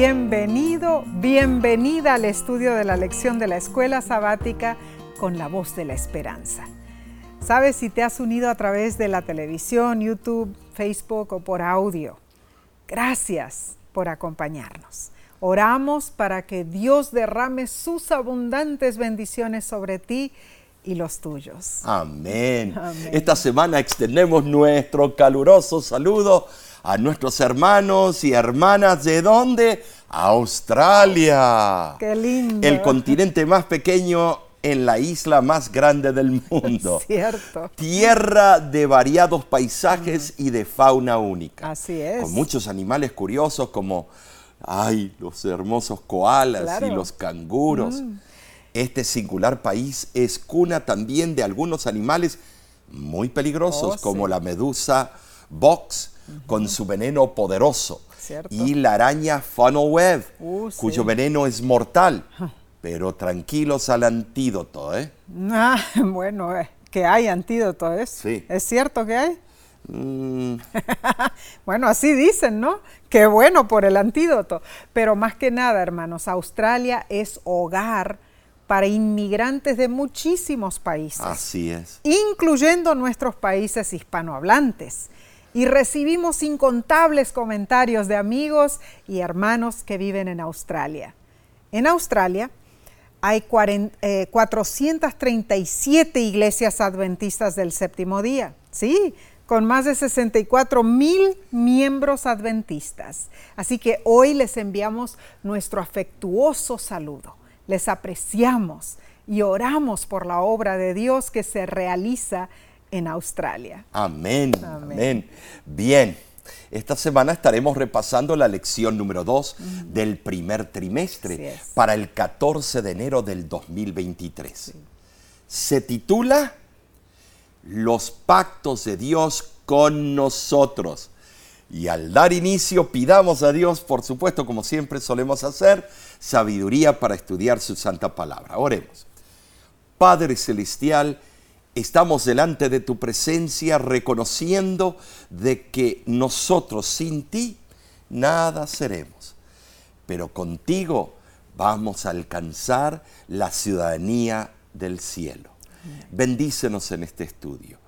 Bienvenido, bienvenida al estudio de la lección de la escuela sabática con la voz de la esperanza. Sabes si te has unido a través de la televisión, YouTube, Facebook o por audio. Gracias por acompañarnos. Oramos para que Dios derrame sus abundantes bendiciones sobre ti y los tuyos. Amén. Esta semana extendemos nuestro caluroso saludo a nuestros hermanos y hermanas de dónde? Australia. Qué lindo. El continente más pequeño en la isla más grande del mundo. Cierto. Tierra de variados paisajes y de fauna única. Así es. Con muchos animales curiosos como ay, los hermosos koalas y los canguros. Mm. Este singular país es cuna también de algunos animales muy peligrosos oh, como la medusa box con su veneno poderoso y la araña funnel web uh, cuyo veneno es mortal. Pero tranquilos al antídoto, ¿eh? Ah, bueno, eh, que hay antídoto, ¿es? Sí. ¿Es cierto que hay? Mm. bueno, así dicen, ¿no? Qué bueno por el antídoto. Pero más que nada, hermanos, Australia es hogar para inmigrantes de muchísimos países. Así es. Incluyendo nuestros países hispanohablantes. Y recibimos incontables comentarios de amigos y hermanos que viven en Australia. En Australia hay 437 eh, iglesias adventistas del séptimo día. Sí, con más de 64 mil miembros adventistas. Así que hoy les enviamos nuestro afectuoso saludo. Les apreciamos y oramos por la obra de Dios que se realiza en Australia. Amén. Amén. Bien. Esta semana estaremos repasando la lección número 2 del primer trimestre para el 14 de enero del 2023. Se titula los pactos de Dios con nosotros. Y al dar inicio, pidamos a Dios, por supuesto, como siempre solemos hacer, sabiduría para estudiar su santa palabra. Oremos. Padre Celestial, estamos delante de tu presencia reconociendo de que nosotros sin ti nada seremos, pero contigo vamos a alcanzar la ciudadanía del cielo. Bendícenos en este estudio,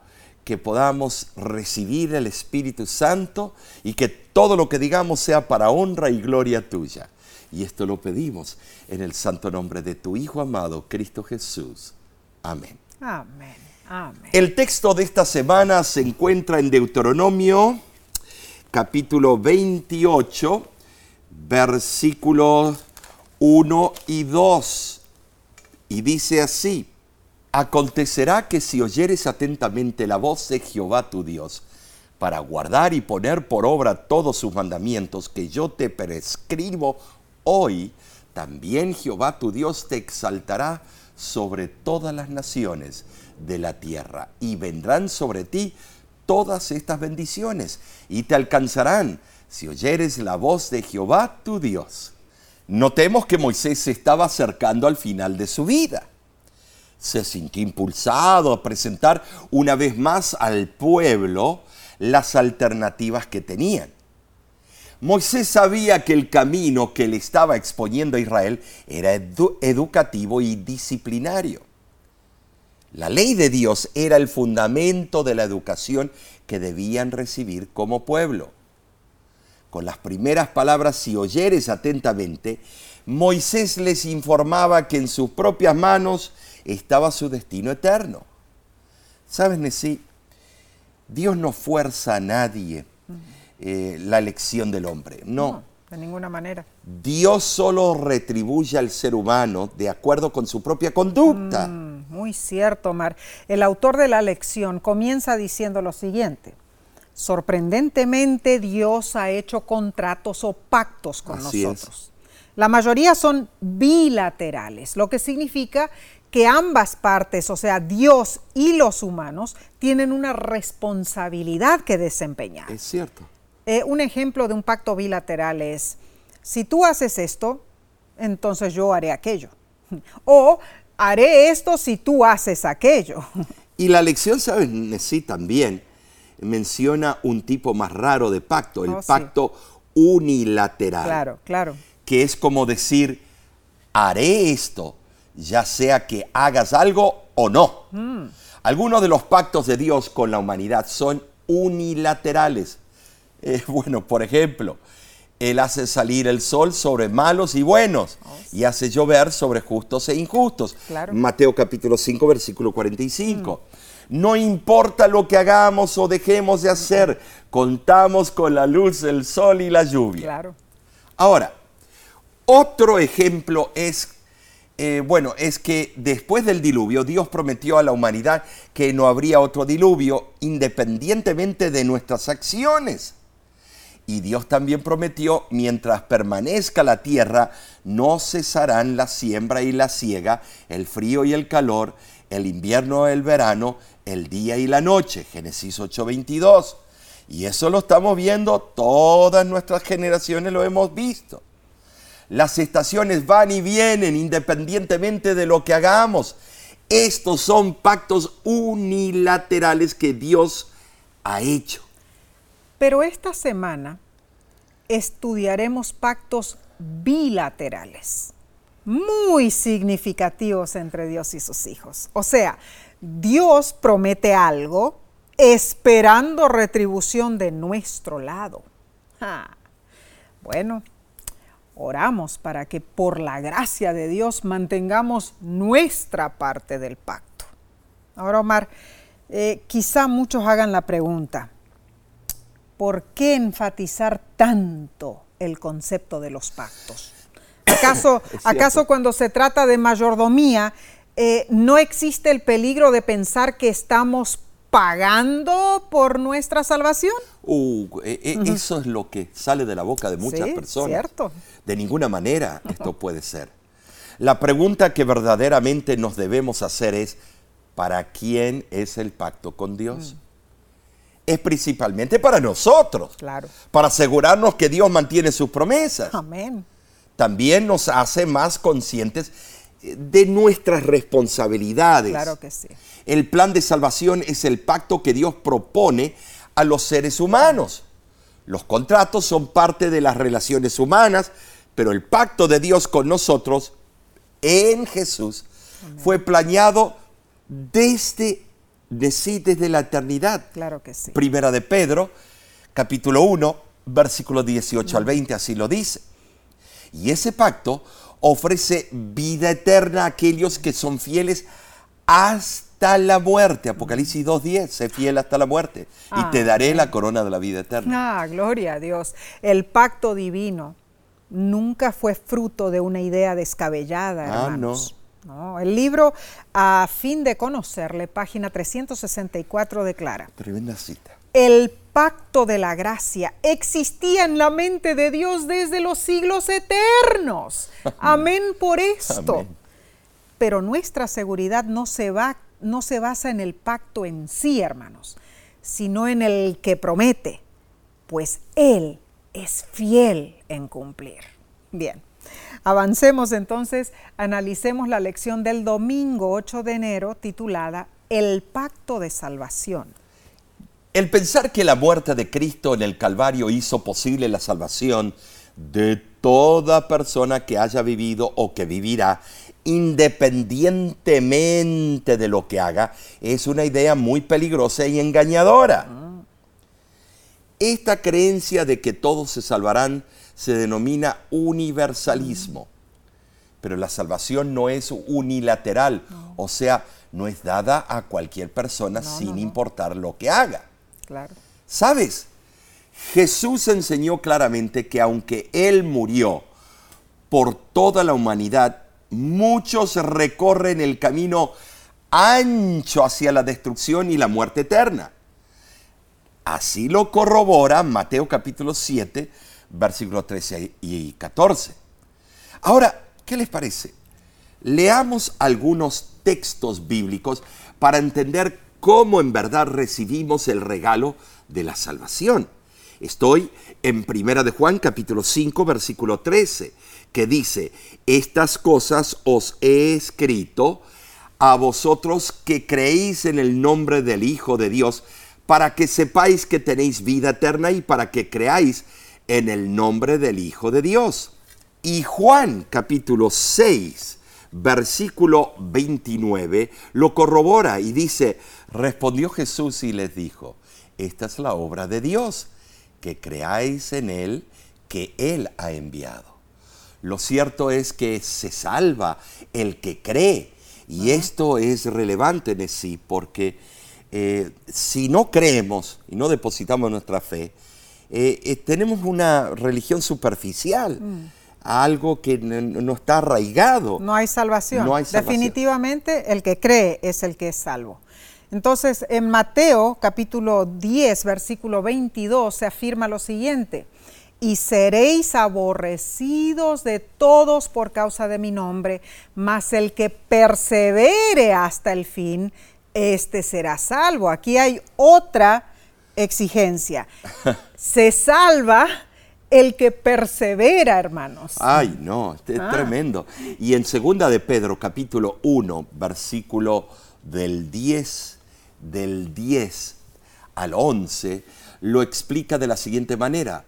que podamos recibir el Espíritu Santo y que todo lo que digamos sea para honra y gloria tuya. Y esto lo pedimos en el santo nombre de tu Hijo amado, Cristo Jesús. Amén. Amén. El texto de esta semana se encuentra en Deuteronomio capítulo 28, versículos 1 y 2. Y dice así, Acontecerá que si oyeres atentamente la voz de Jehová tu Dios, para guardar y poner por obra todos sus mandamientos que yo te prescribo hoy, también Jehová tu Dios te exaltará sobre todas las naciones de la tierra, y vendrán sobre ti todas estas bendiciones, y te alcanzarán si oyeres la voz de Jehová tu Dios. Notemos que Moisés se estaba acercando al final de su vida se sintió impulsado a presentar una vez más al pueblo las alternativas que tenían. Moisés sabía que el camino que le estaba exponiendo a Israel era educativo y disciplinario. La ley de Dios era el fundamento de la educación que debían recibir como pueblo. Con las primeras palabras, si oyeres atentamente, Moisés les informaba que en sus propias manos estaba su destino eterno. ¿Sabes, Nesí? Dios no fuerza a nadie eh, la elección del hombre, no. De ninguna manera. Dios solo retribuye al ser humano de acuerdo con su propia conducta. Mm, muy cierto, Mar. El autor de la lección comienza diciendo lo siguiente. Sorprendentemente Dios ha hecho contratos o pactos con nosotros. La mayoría son bilaterales, lo que significa que ambas partes, o sea, Dios y los humanos, tienen una responsabilidad que desempeñar. Es cierto. Eh, un ejemplo de un pacto bilateral es, si tú haces esto, entonces yo haré aquello. O haré esto si tú haces aquello. Y la lección, ¿sabes? Sí, también menciona un tipo más raro de pacto, el oh, pacto unilateral. Claro, claro que es como decir, haré esto, ya sea que hagas algo o no. Algunos de los pactos de Dios con la humanidad son unilaterales. Eh, bueno, por ejemplo, Él hace salir el sol sobre malos y buenos y hace llover sobre justos e injustos. Claro. Mateo capítulo 5, versículo 45. No importa lo que hagamos o dejemos de hacer, contamos con la luz, el sol y la lluvia. Claro. Ahora, otro ejemplo es, eh, bueno, es que después del diluvio Dios prometió a la humanidad que no habría otro diluvio independientemente de nuestras acciones. Y Dios también prometió, mientras permanezca la tierra, no cesarán la siembra y la siega, el frío y el calor, el invierno y el verano, el día y la noche. Génesis 8:22. Y eso lo estamos viendo, todas nuestras generaciones lo hemos visto. Las estaciones van y vienen independientemente de lo que hagamos. Estos son pactos unilaterales que Dios ha hecho. Pero esta semana estudiaremos pactos bilaterales, muy significativos entre Dios y sus hijos. O sea, Dios promete algo esperando retribución de nuestro lado. Bueno, oramos para que por la gracia de Dios mantengamos nuestra parte del pacto. Ahora, Omar, eh, quizá muchos hagan la pregunta, ¿por qué enfatizar tanto el concepto de los pactos? ¿Acaso, ¿acaso cuando se trata de mayordomía eh, no existe el peligro de pensar que estamos pagando por nuestra salvación? Uh, eh, eh, Eso es lo que sale de la boca de muchas Sí, personas. cierto. De ninguna manera esto puede ser. La pregunta que verdaderamente nos debemos hacer es, ¿para quién es el pacto con Dios? Es principalmente para nosotros, Claro. para asegurarnos que Dios mantiene sus promesas. Amén. También nos hace más conscientes eh, de nuestras responsabilidades. Claro que sí. El plan de salvación es el pacto que Dios propone a los seres humanos. Los contratos son parte de las relaciones humanas, pero el pacto de Dios con nosotros en Jesús fue planeado desde, desde, desde la eternidad. Claro que sí. Primera de Pedro, capítulo 1, versículo 18 al 20, así lo dice. Y ese pacto ofrece vida eterna a aquellos que son fieles hasta la muerte. Apocalipsis 2.10, sé fiel hasta la muerte y te daré la corona de la vida eterna. Ah, gloria a Dios. El pacto divino nunca fue fruto de una idea descabellada, Ah, hermanos. No, el libro A fin de conocerle, página 364 declara, Tremenda cita. el pacto de la gracia existía en la mente de Dios desde los siglos eternos. Amén por esto. Amén. Pero nuestra seguridad no se, va, no se basa en el pacto en sí, hermanos, sino en el que promete, pues Él es fiel en cumplir. Bien, avancemos entonces, analicemos la lección del domingo 8 de enero titulada El pacto de salvación. El pensar que la muerte de Cristo en el Calvario hizo posible la salvación de toda persona que haya vivido o que vivirá, independientemente de lo que haga, es una idea muy peligrosa y engañadora. Esta creencia de que todos se salvarán se denomina universalismo. Pero la salvación no es unilateral, o sea, no es dada a cualquier persona No, sin no. importar lo que haga. Claro. ¿Sabes? Jesús enseñó claramente que aunque Él murió por toda la humanidad, muchos recorren el camino ancho hacia la destrucción y la muerte eterna. Así lo corrobora Mateo capítulo 7, versículos 13 y 14. Ahora, ¿qué les parece? Leamos algunos textos bíblicos para entender cómo en verdad recibimos el regalo de la salvación. Estoy en Primera de Juan capítulo 5 versículo 13, que dice, "Estas cosas os he escrito a vosotros que creéis en el nombre del Hijo de Dios, para que sepáis que tenéis vida eterna y para que creáis en el nombre del Hijo de Dios." Y Juan capítulo 6, versículo 29, lo corrobora y dice, respondió Jesús y les dijo, esta es la obra de Dios, que creáis en Él, que Él ha enviado. Lo cierto es que se salva el que cree. Y esto es relevante en sí porque eh, si no creemos y no depositamos nuestra fe, eh, eh, tenemos una religión superficial. Mm. Algo que no está arraigado. No hay salvación. No hay salvación. Definitivamente el que cree es el que es salvo. Entonces, en Mateo capítulo 10, versículo 22, se afirma lo siguiente y seréis aborrecidos de todos por causa de mi nombre, mas el que persevere hasta el fin, este será salvo. Aquí hay otra exigencia. Se salva el que persevera, hermanos. Ay, no, es ah. tremendo. Y en segunda de Pedro, capítulo 1, versículo del 10, del 10 al 11, lo explica de la siguiente manera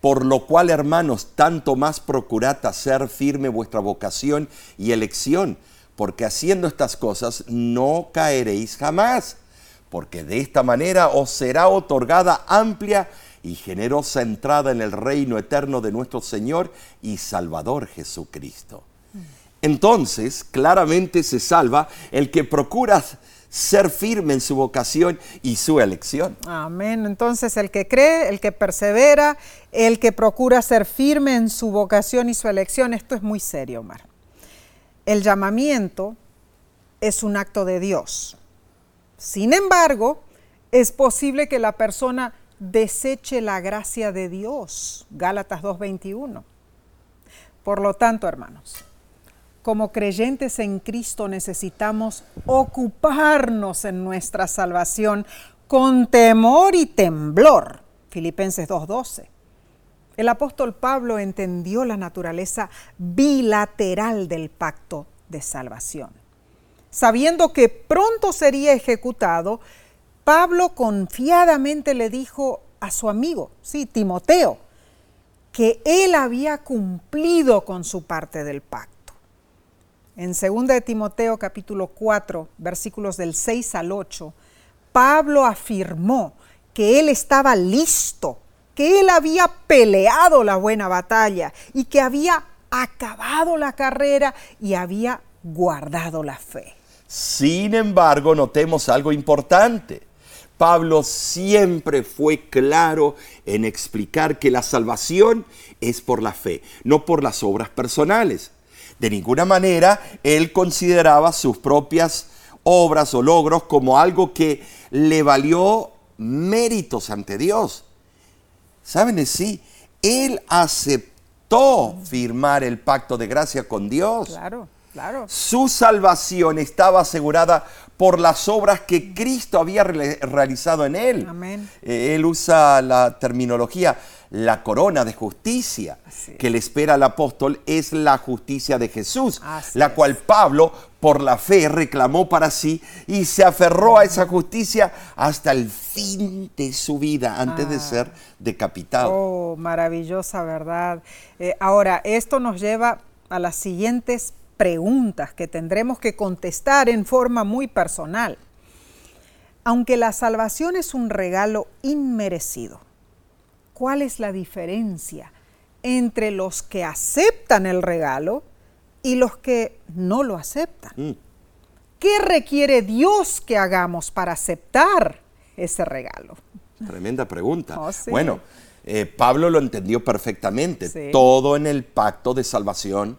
por lo cual, hermanos, tanto más procurad hacer firme vuestra vocación y elección, porque haciendo estas cosas no caeréis jamás, porque de esta manera os será otorgada amplia y generosa entrada en el reino eterno de nuestro Señor y Salvador Jesucristo. Entonces, claramente se salva el que procura ser firme en su vocación y su elección. Amén. Entonces el que cree, el que persevera, el que procura ser firme en su vocación y su elección, esto es muy serio, Omar. El llamamiento es un acto de Dios. Sin embargo, es posible que la persona deseche la gracia de Dios. Gálatas 2.21. Por lo tanto, hermanos, como creyentes en Cristo necesitamos ocuparnos en nuestra salvación con temor y temblor. Filipenses 2.12. El apóstol Pablo entendió la naturaleza bilateral del pacto de salvación. Sabiendo que pronto sería ejecutado, Pablo confiadamente le dijo a su amigo, sí, Timoteo, que él había cumplido con su parte del pacto. En 2 de Timoteo capítulo 4, versículos del 6 al 8, Pablo afirmó que él estaba listo, que él había peleado la buena batalla y que había acabado la carrera y había guardado la fe. Sin embargo, notemos algo importante. Pablo siempre fue claro en explicar que la salvación es por la fe, no por las obras personales. De ninguna manera él consideraba sus propias obras o logros como algo que le valió méritos ante Dios. ¿Saben? Sí, él aceptó firmar el pacto de gracia con Dios. Claro, claro. Su salvación estaba asegurada por las obras que Cristo había realizado en él. Amén. Eh, él usa la terminología la corona de justicia que le espera al apóstol es la justicia de Jesús, la cual Pablo por la fe reclamó para sí y se aferró a esa justicia hasta el fin de su vida antes de ah. ser decapitado. Oh, maravillosa verdad. Eh, ahora, esto nos lleva a las siguientes preguntas que tendremos que contestar en forma muy personal. Aunque la salvación es un regalo inmerecido, ¿Cuál es la diferencia entre los que aceptan el regalo y los que no lo aceptan? Mm. ¿Qué requiere Dios que hagamos para aceptar ese regalo? Tremenda pregunta. Oh, bueno, eh, Pablo lo entendió perfectamente. Todo en el pacto de salvación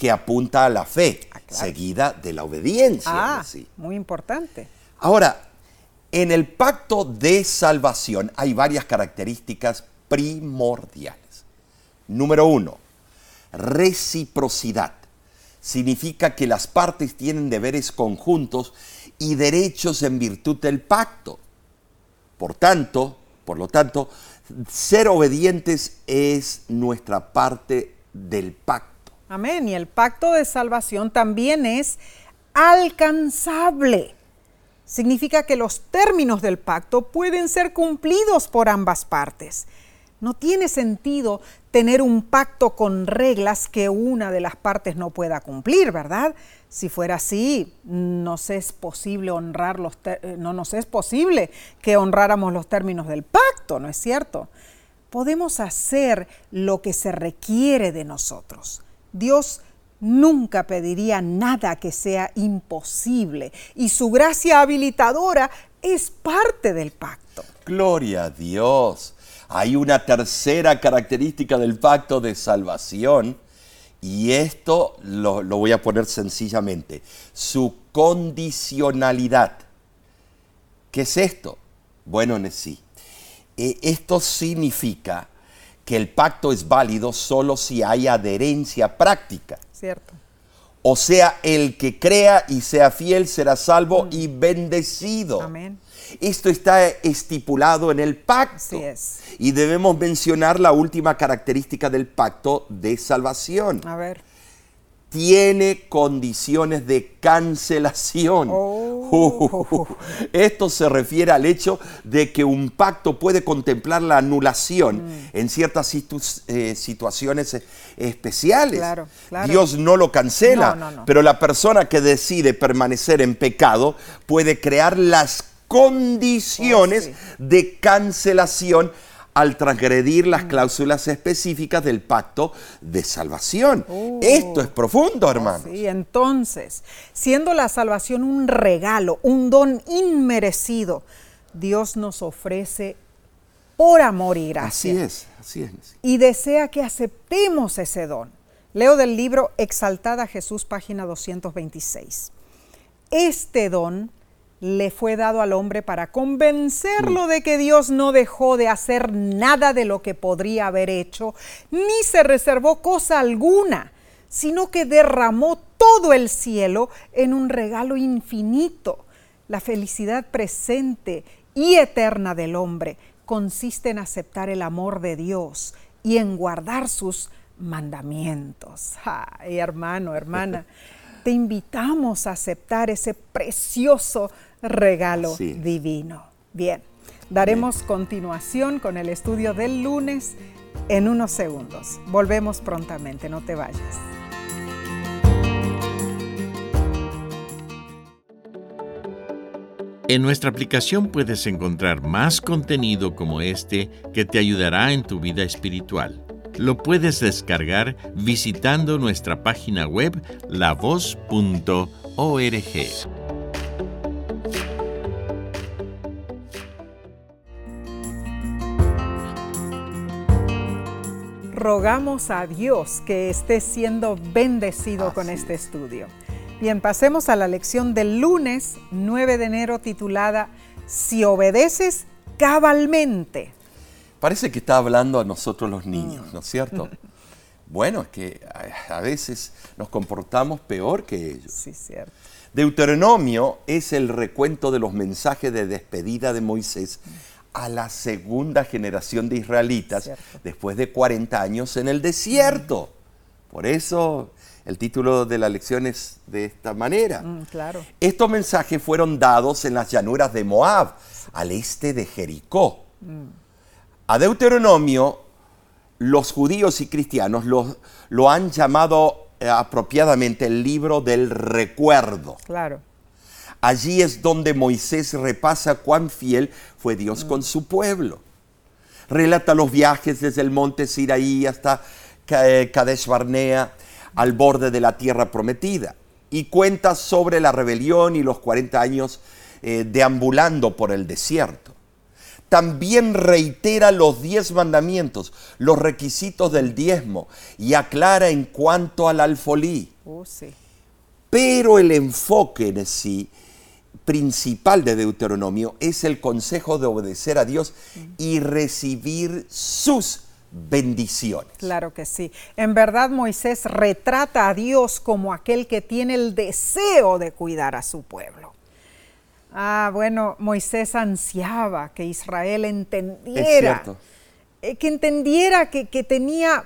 que apunta a la fe, ah, seguida de la obediencia. Ah, muy importante. Ahora, en el pacto de salvación hay varias características primordiales. Número uno, reciprocidad. Significa que las partes tienen deberes conjuntos y derechos en virtud del pacto. Por tanto, por lo tanto, ser obedientes es nuestra parte del pacto. Amén. Y el pacto de salvación también es alcanzable. Significa que los términos del pacto pueden ser cumplidos por ambas partes No tiene sentido tener un pacto con reglas que una de las partes no pueda cumplir, ¿verdad? Si fuera así, nos es posible honrar los eh, no nos es posible que honráramos los términos del pacto, ¿no es cierto? Podemos hacer lo que se requiere de nosotros. Dios nunca pediría nada que sea imposible y su gracia habilitadora es parte del pacto. Gloria a Dios. Hay una tercera característica del pacto de salvación y esto lo, voy a poner sencillamente. Su condicionalidad. ¿Qué es esto? Bueno, sí. E, esto significa que el pacto es válido solo si hay adherencia práctica. Cierto. O sea, el que crea y sea fiel será salvo mm. y bendecido. Amén. Esto está estipulado en el pacto. es. Y debemos mencionar la última característica del pacto de salvación. A ver. Tiene condiciones de cancelación. Oh. esto se refiere al hecho de que un pacto puede contemplar la anulación mm. en ciertas eh, situaciones eh, especiales. Claro, Dios no lo cancela, pero la persona que decide permanecer en pecado puede crear las condiciones oh, de cancelación al transgredir las mm. cláusulas específicas del pacto de salvación. Oh. Esto es profundo, oh, hermano. sí, entonces, siendo la salvación un regalo, un don inmerecido, Dios nos ofrece por amor y gracia. Así es, así es. Y desea que aceptemos ese don. Leo del libro Exaltada Jesús, página 226. Este don le fue dado al hombre para convencerlo de que Dios no dejó de hacer nada de lo que podría haber hecho, ni se reservó cosa alguna, sino que derramó todo el cielo en un regalo infinito. La felicidad presente y eterna del hombre consiste en aceptar el amor de Dios y en guardar sus mandamientos. Ay, hermano, hermana, te invitamos a aceptar ese precioso regalo divino. Bien, daremos continuación con el estudio del lunes en unos segundos. Volvemos prontamente, no te vayas. En nuestra aplicación puedes encontrar más contenido como este que te ayudará en tu vida espiritual. Lo puedes descargar visitando nuestra página web lavoz.org. rogamos a Dios que esté siendo bendecido con este estudio. Bien, pasemos a la lección del lunes 9 de enero titulada Si obedeces cabalmente. Parece que está hablando a nosotros los niños, ¿no es cierto? Bueno, es que a veces nos comportamos peor que ellos. Sí, cierto. Deuteronomio es el recuento de los mensajes de despedida de Moisés a la segunda generación de israelitas después de 40 años en el desierto. Por eso el título de la lección es de esta manera. Mm, claro. Estos mensajes fueron dados en las llanuras de Moab, al este de Jericó. Mm. A Deuteronomio, los judíos y cristianos lo, lo han llamado eh, apropiadamente el libro del recuerdo. Claro. Allí es donde Moisés repasa cuán fiel fue Dios con su pueblo. Relata los viajes desde el monte Siraí hasta eh, Kadesh Barnea, al borde de la tierra prometida. Y cuenta sobre la rebelión y los 40 años eh, deambulando por el desierto. También reitera los diez mandamientos, los requisitos del diezmo y aclara en cuanto al alfolí. Oh, sí. Pero el enfoque en sí principal de Deuteronomio es el consejo de obedecer a Dios y recibir sus bendiciones. Claro que sí. En verdad Moisés retrata a Dios como aquel que tiene el deseo de cuidar a su pueblo. Ah, bueno, Moisés ansiaba que Israel entendiera, eh, que entendiera que, que tenía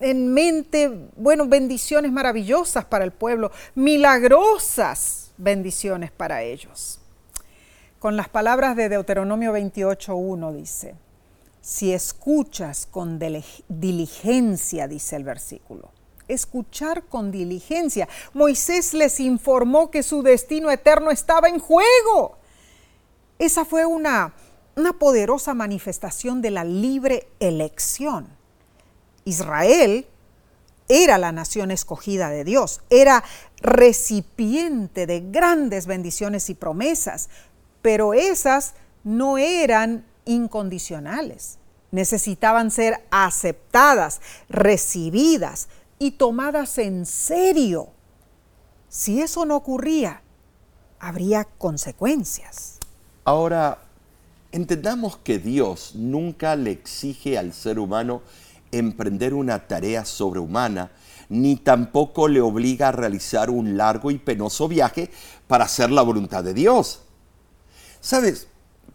en mente, bueno, bendiciones maravillosas para el pueblo, milagrosas bendiciones para ellos. Con las palabras de Deuteronomio 28.1 dice, si escuchas con diligencia, dice el versículo. Escuchar con diligencia. Moisés les informó que su destino eterno estaba en juego. Esa fue una, una poderosa manifestación de la libre elección. Israel era la nación escogida de Dios, era recipiente de grandes bendiciones y promesas, pero esas no eran incondicionales. Necesitaban ser aceptadas, recibidas y tomadas en serio. Si eso no ocurría, habría consecuencias. Ahora, entendamos que Dios nunca le exige al ser humano emprender una tarea sobrehumana, ni tampoco le obliga a realizar un largo y penoso viaje para hacer la voluntad de Dios. ¿Sabes?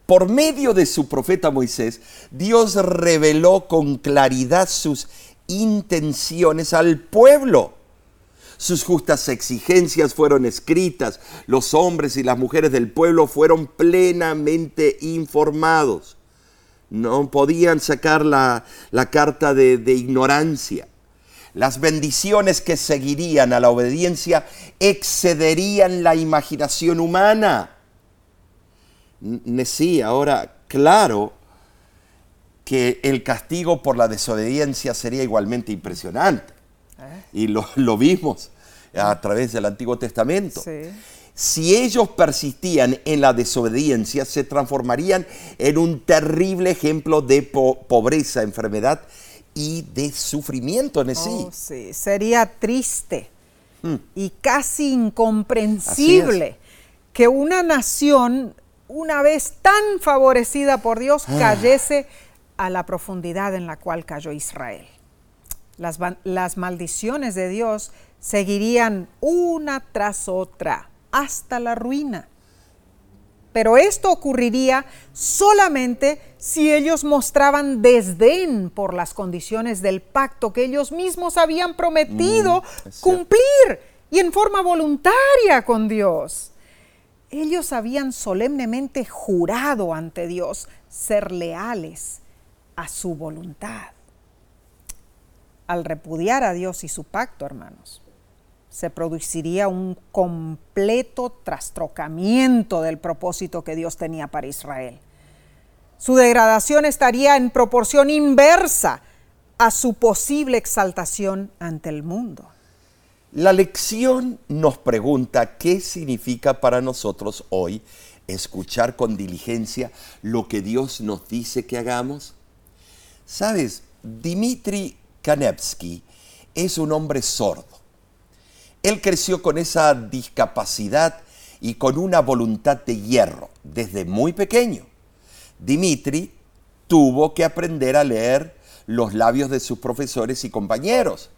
Por medio de su profeta Moisés, Dios reveló con claridad sus intenciones al pueblo. Sus justas exigencias fueron escritas, los hombres y las mujeres del pueblo fueron plenamente informados no podían sacar la, carta de, de ignorancia. Las bendiciones que seguirían a la obediencia excederían la imaginación humana. Sí, ahora, claro que el castigo por la desobediencia sería igualmente impresionante. ¿Eh? Y lo, lo, vimos a través del Antiguo Testamento. Sí si ellos persistían en la desobediencia, se transformarían en un terrible ejemplo de pobreza, enfermedad y de sufrimiento en sí. Oh, sí. Sería triste mm. y casi incomprensible que una nación, una vez tan favorecida por Dios, ah. cayese a la profundidad en la cual cayó Israel. Las, las maldiciones de Dios seguirían una tras otra hasta la ruina. Pero esto ocurriría solamente si ellos mostraban desdén por las condiciones del pacto que ellos mismos habían prometido mm, cumplir y en forma voluntaria con Dios. Ellos habían solemnemente jurado ante Dios ser leales a su voluntad. Al repudiar a Dios y su pacto, hermanos, se produciría un completo trastrocamiento del propósito que Dios tenía para Israel. Su degradación estaría en proporción inversa a su posible exaltación ante el mundo. La lección nos pregunta qué significa para nosotros hoy escuchar con diligencia lo que Dios nos dice que hagamos. Sabes, Dmitri Kanevsky es un hombre sordo él creció con esa discapacidad y con una voluntad de hierro desde muy pequeño. Dimitri tuvo que aprender a leer los labios de sus profesores y compañeros.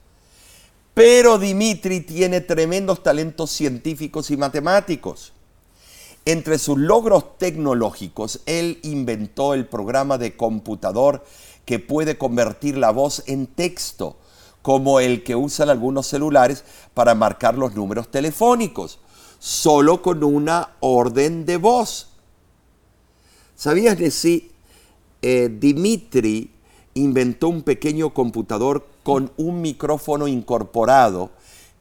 Pero Dimitri tiene tremendos talentos científicos y matemáticos. Entre sus logros tecnológicos, él inventó el programa de computador que puede convertir la voz en texto como el que usan algunos celulares para marcar los números telefónicos, solo con una orden de voz. ¿Sabías que sí? Eh, Dimitri inventó un pequeño computador con un micrófono incorporado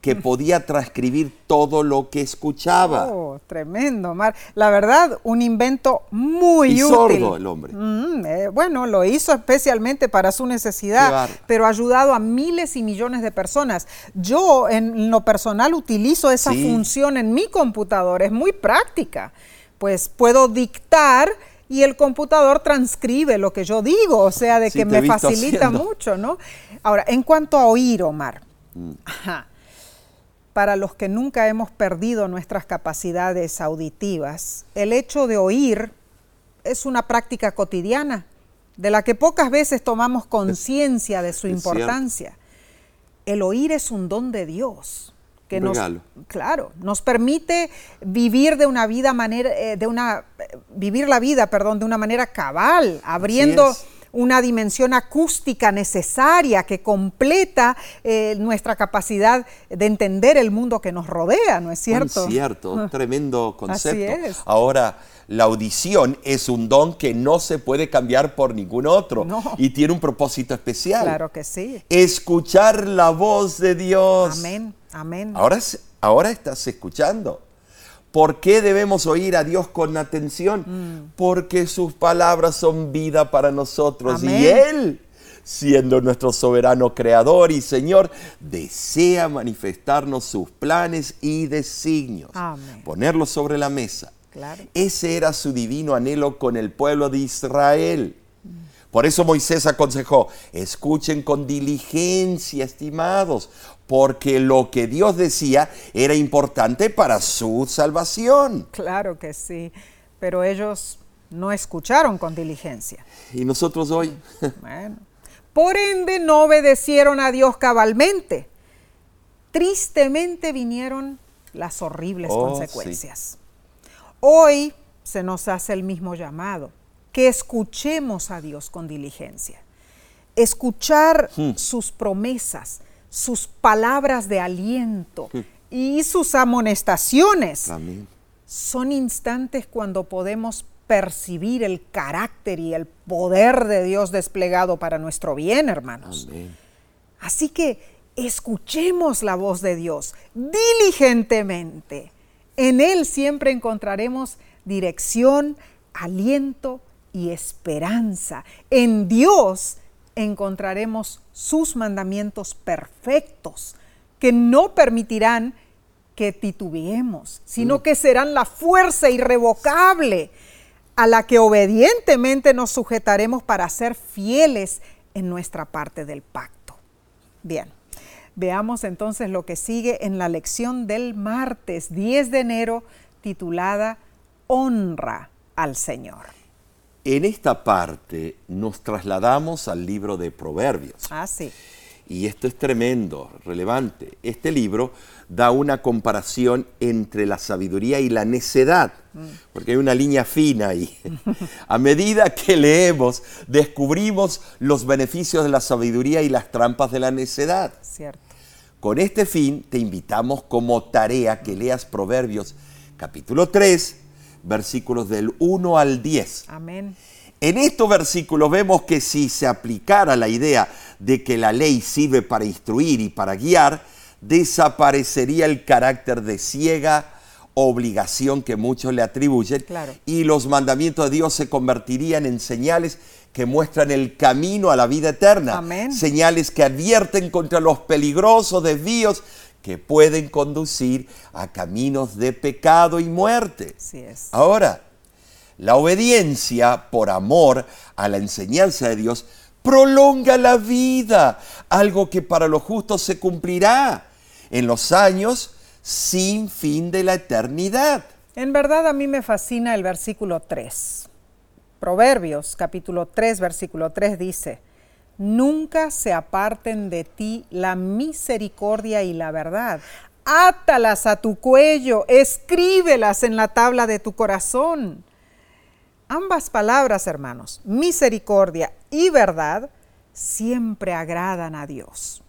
que podía transcribir todo lo que escuchaba. Oh, tremendo, Mar. La verdad, un invento muy y sordo el hombre. Mm, eh, bueno, lo hizo especialmente para su necesidad, pero ha ayudado a miles y millones de personas. Yo, en lo personal, utilizo esa función en mi computador. Es muy práctica. Pues puedo dictar y el computador transcribe lo que yo digo, o sea, de que me facilita mucho, ¿no? Ahora, en cuanto a oír, Omar, mm. ajá, para los que nunca hemos perdido nuestras capacidades auditivas, el hecho de oír es una práctica cotidiana de la que pocas veces tomamos conciencia de su importancia. El oír es un don de Dios que nos claro nos permite vivir de una vida manera eh, de una vivir la vida perdón de una manera cabal abriendo una dimensión acústica necesaria que completa eh, nuestra capacidad de entender el mundo que nos rodea, ¿no es cierto? Es cierto, tremendo concepto. Así es. Ahora, la audición es un don que no se puede cambiar por ningún otro No. y tiene un propósito especial. Claro que sí. Escuchar la voz de Dios. Amén, amén. Ahora, ahora estás escuchando. ¿Por qué debemos oír a Dios con atención? Mm. Porque sus palabras son vida para nosotros Amén. y Él, siendo nuestro soberano creador y Señor, desea manifestarnos sus planes y designios, Amén. ponerlos sobre la mesa. Claro. Ese era su divino anhelo con el pueblo de Israel. Por eso Moisés aconsejó, escuchen con diligencia, estimados, porque lo que Dios decía era importante para su salvación. Claro que sí. Pero ellos no escucharon con diligencia. Y nosotros hoy, Bueno. Por ende no obedecieron a Dios cabalmente. Tristemente vinieron las horribles Oh, consecuencias. Hoy se nos hace el mismo llamado, que escuchemos a Dios con diligencia. Escuchar sus promesas, sus palabras de aliento y sus amonestaciones amén. son instantes cuando podemos percibir el carácter y el poder de Dios desplegado para nuestro bien, hermanos. Amén. Así que escuchemos la voz de Dios diligentemente. En Él siempre encontraremos dirección, aliento y esperanza. En Dios encontraremos sus mandamientos perfectos que no permitirán que titubeemos, sino que serán la fuerza irrevocable a la que obedientemente nos sujetaremos para ser fieles en nuestra parte del pacto. Bien, veamos entonces lo que sigue en la lección del martes 10 de enero titulada Honra al Señor. En esta parte nos trasladamos al libro de Proverbios. Ah, sí. Y esto es tremendo, relevante. Este libro da una comparación entre la sabiduría y la necedad, porque hay una línea fina ahí. A medida que leemos, descubrimos los beneficios de la sabiduría y las trampas de la necedad. Cierto. Con este fin, te invitamos como tarea que leas Proverbios capítulo 3, versículos del 1 al 10. Amén. En estos versículos vemos que si se aplicara la idea de que la ley sirve para instruir y para guiar, desaparecería el carácter de ciega obligación que muchos le atribuyen Claro. y los mandamientos de Dios se convertirían en señales que muestran el camino a la vida eterna, Amén. señales que advierten contra los peligrosos desvíos que pueden conducir a caminos de pecado y muerte. Así es. Ahora, la obediencia por amor a la enseñanza de Dios prolonga la vida, algo que para los justos se cumplirá en los años sin fin de la eternidad. En verdad a mí me fascina el versículo 3. Proverbios capítulo 3, versículo 3 dice, Nunca se aparten de ti la misericordia y la verdad. Átalas a tu cuello, escríbelas en la tabla de tu corazón. Ambas palabras, hermanos, misericordia y verdad, siempre agradan a Dios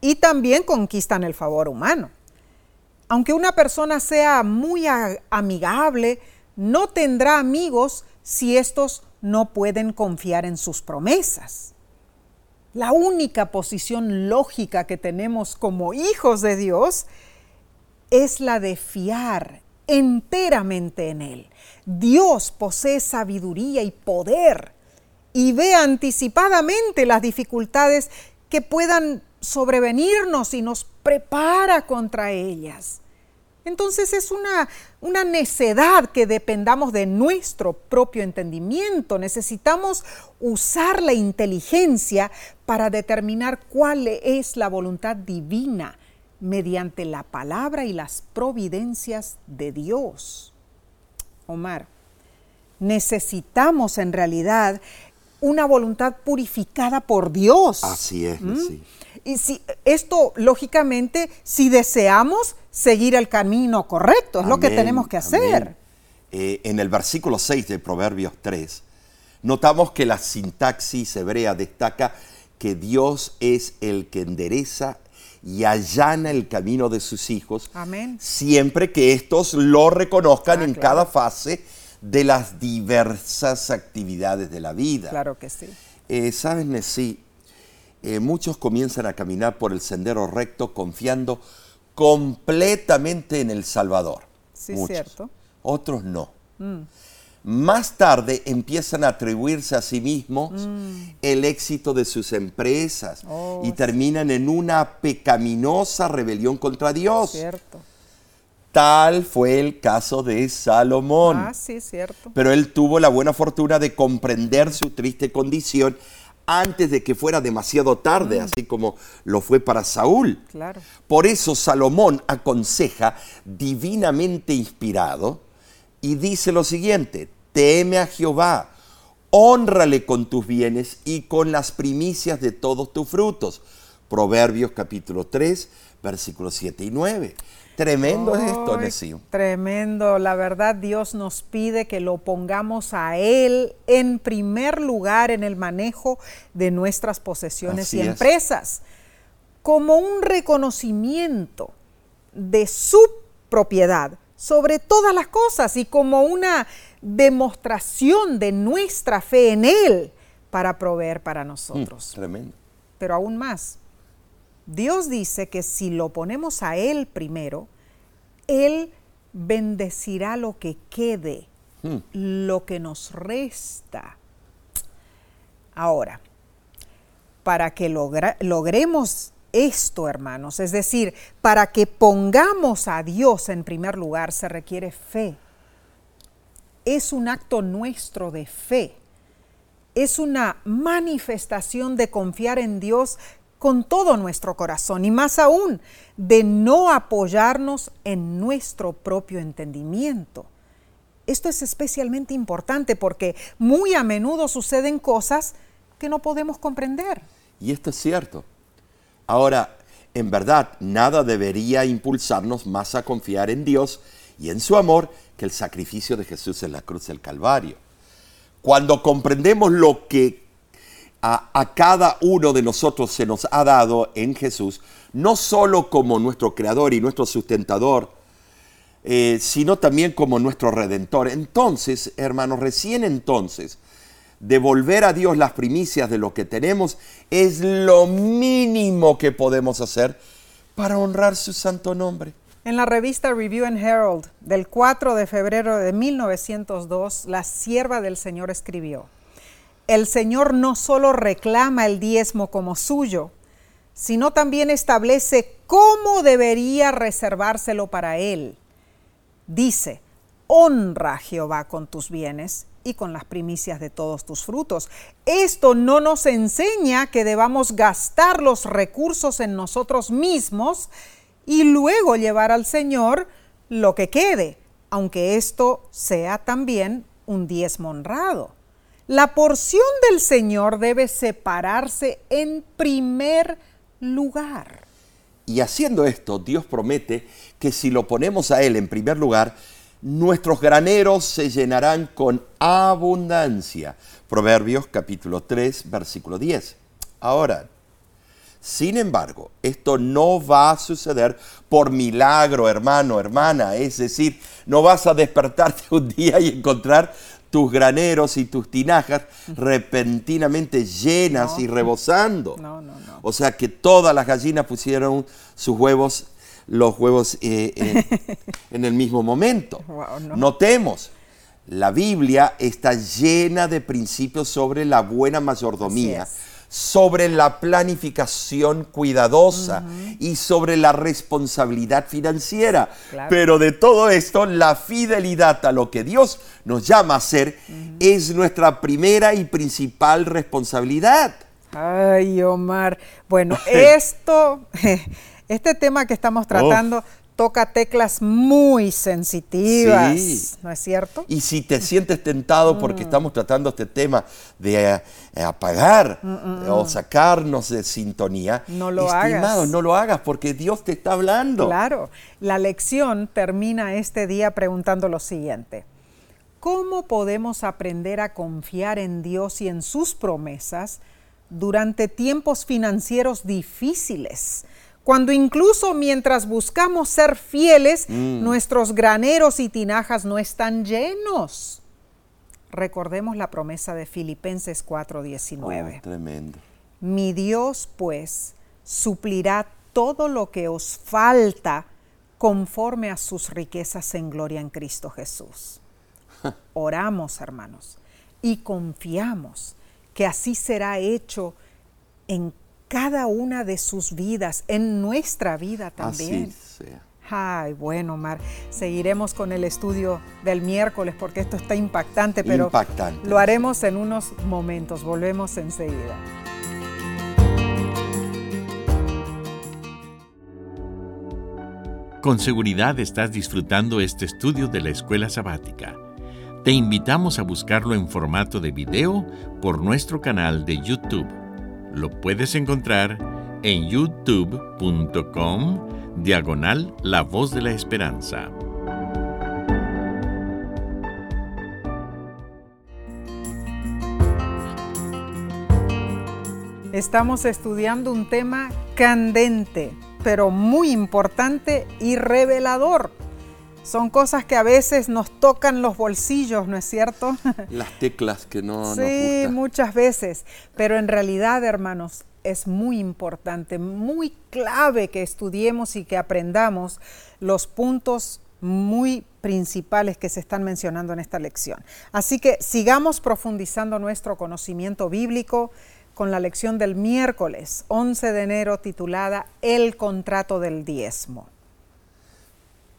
y también conquistan el favor humano. Aunque una persona sea muy amigable, no tendrá amigos si estos no pueden confiar en sus promesas. La única posición lógica que tenemos como hijos de Dios es la de fiar enteramente en Él. Dios posee sabiduría y poder y ve anticipadamente las dificultades que puedan sobrevenirnos y nos prepara contra ellas. Entonces es una, una necedad que dependamos de nuestro propio entendimiento. Necesitamos usar la inteligencia para determinar cuál es la voluntad divina mediante la palabra y las providencias de Dios. Omar, necesitamos en realidad una voluntad purificada por Dios. Así es, ¿Mm? sí. Y si esto, lógicamente, si deseamos seguir el camino correcto, es lo que tenemos que hacer. Eh, en el versículo 6 de Proverbios 3, Notamos que la sintaxis hebrea destaca que Dios es el que endereza y allana el camino de sus hijos, Amén. siempre que estos lo reconozcan Ah, en claro. cada fase de las diversas actividades de la vida. Claro que sí. Eh, Sabes, Nessie, eh, muchos comienzan a caminar por el sendero recto confiando completamente en el Salvador. Sí, Muchos. cierto. Mm. Otros no. Más tarde empiezan a atribuirse a sí mismos el éxito de sus empresas Mm. Oh, y sí. terminan en una pecaminosa rebelión contra Dios. Cierto. Tal fue el caso de Salomón. Ah, sí, cierto. Pero él tuvo la buena fortuna de comprender su triste condición antes de que fuera demasiado tarde, así como lo fue para Saúl. Claro. Por eso Salomón aconseja, divinamente inspirado, y dice lo siguiente, teme a Jehová, honrale con tus bienes y con las primicias de todos tus frutos. Proverbios capítulo 3, versículos 7 y 9. Tremendo es esto, Nesío. Tremendo. La verdad, Dios nos pide que lo pongamos a Él en primer lugar en el manejo de nuestras posesiones Así y es. empresas, como un reconocimiento de su propiedad sobre todas las cosas y como una demostración de nuestra fe en Él para proveer para nosotros. Tremendo. Pero aún más, Dios dice que si lo ponemos a Él primero, Él bendecirá lo que quede, Hmm. lo que nos resta. Ahora, para que logra- logremos esto, hermanos, es decir, para que pongamos a Dios en primer lugar, se requiere fe. Es un acto nuestro de fe es una manifestación de confiar en Dios con todo nuestro corazón y más aún de no apoyarnos en nuestro propio entendimiento. Esto es especialmente importante porque muy a menudo suceden cosas que no podemos comprender. Y esto es cierto. Ahora, en verdad, nada debería impulsarnos más a confiar en Dios y en su amor que el sacrificio de Jesús en la cruz del Calvario. Cuando comprendemos lo que a, cada uno de nosotros se nos ha dado en Jesús, no solo como nuestro creador y nuestro sustentador, eh, sino también como nuestro redentor. Entonces, hermanos, recién entonces, devolver a Dios las primicias de lo que tenemos es lo mínimo que podemos hacer para honrar su santo nombre. En la revista Review and Herald del 4 de febrero de 1902, la sierva del Señor escribió, El Señor no solo reclama el diezmo como suyo, sino también establece cómo debería reservárselo para Él. Dice, honra a Jehová con tus bienes y con las primicias de todos tus frutos. Esto no nos enseña que debamos gastar los recursos en nosotros mismos y luego llevar al Señor lo que quede, aunque esto sea también un diezmo honrado. La porción del Señor debe separarse en primer lugar. Y haciendo esto, Dios promete que si lo ponemos a Él en primer lugar, nuestros graneros se llenarán con abundancia. Proverbios capítulo 3, versículo 10. Ahora, sin embargo, esto no va a suceder por milagro, hermano, hermana. Es decir, no vas a despertarte un día y encontrar tus graneros y tus tinajas repentinamente llenas No. y rebosando. No, no, no. O sea que todas las gallinas pusieron sus huevos, los huevos eh, eh, en el mismo momento. Wow. Notemos, la Biblia está llena de principios sobre la buena mayordomía. Sobre la planificación cuidadosa y sobre la responsabilidad financiera. Claro. Pero de todo esto, la fidelidad a lo que Dios nos llama a hacer es nuestra primera y principal responsabilidad. Ay, Omar. Bueno, esto, este tema que estamos tratando toca teclas muy sensitivas, Sí. ¿no es cierto? Y si te sientes tentado porque estamos tratando este tema de eh, apagar o sacarnos de sintonía, No lo estimado, hagas. no lo hagas porque Dios te está hablando. Claro. La lección termina este día preguntando lo siguiente. ¿cómo podemos aprender a confiar en Dios y en sus promesas durante tiempos financieros difíciles? Cuando incluso mientras buscamos ser fieles, Mm. nuestros graneros y tinajas no están llenos. Recordemos la promesa de Filipenses 4:19. Oh, tremendo. Mi Dios, pues, suplirá todo lo que os falta conforme a sus riquezas en gloria en Cristo Jesús. Oramos, hermanos, y confiamos que así será hecho en cada una de sus vidas, en nuestra vida también. Así sea. Ay, bueno, Mar, seguiremos con el estudio del miércoles porque esto está impactante, pero Impactante. lo haremos en unos momentos. Volvemos enseguida. Con seguridad estás disfrutando este estudio de la escuela sabática. Te invitamos a buscarlo en formato de video por nuestro canal de YouTube. Lo puedes encontrar en youtube.com diagonal La Voz de la Esperanza. Estamos estudiando un tema candente, pero muy importante y revelador. Son cosas que a veces nos tocan los bolsillos, ¿no es cierto? Las teclas que no nos sí, muchas veces. Pero en realidad, hermanos, es muy importante, muy clave que estudiemos y que aprendamos los puntos muy principales que se están mencionando en esta lección. Así que sigamos profundizando nuestro conocimiento bíblico con la lección del miércoles 11 de enero titulada El contrato del diezmo.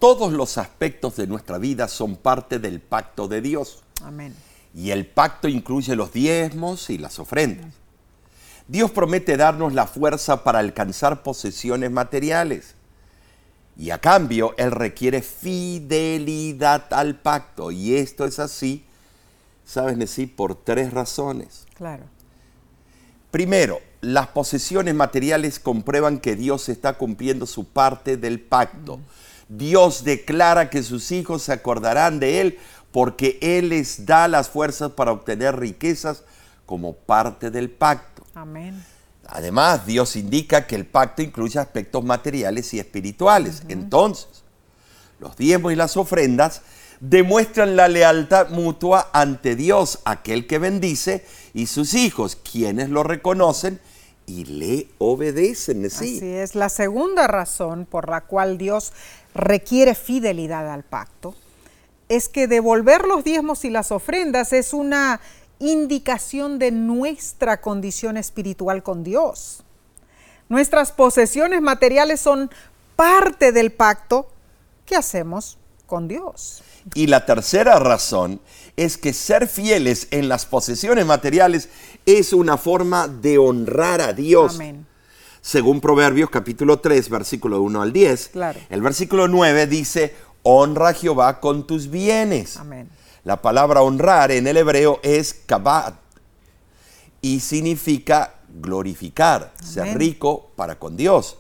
Todos los aspectos de nuestra vida son parte del pacto de Dios. Amén. Y el pacto incluye los diezmos y las ofrendas. Dios promete darnos la fuerza para alcanzar posesiones materiales. Y a cambio, Él requiere fidelidad al pacto. Y esto es así, ¿sabes, Nesí? Por tres razones. Claro. Primero, las posesiones materiales comprueban que Dios está cumpliendo su parte del pacto. Dios declara que sus hijos se acordarán de Él porque Él les da las fuerzas para obtener riquezas como parte del pacto. Amén. Además, Dios indica que el pacto incluye aspectos materiales y espirituales. Entonces, los diezmos y las ofrendas demuestran la lealtad mutua ante Dios, aquel que bendice, y sus hijos, quienes lo reconocen y le obedecen. ¿sí? Así es. La segunda razón por la cual Dios requiere fidelidad al pacto es que devolver los diezmos y las ofrendas es una indicación de nuestra condición espiritual con Dios. Nuestras posesiones materiales son parte del pacto que hacemos con Dios. Y la tercera razón es que ser fieles en las posesiones materiales es una forma de honrar a Dios. Amén. Según Proverbios capítulo 3, versículo 1 al 10, Claro. el versículo 9 dice, honra a Jehová con tus bienes. Amén. La palabra honrar en el hebreo es kabad y significa glorificar, ser rico para con Dios.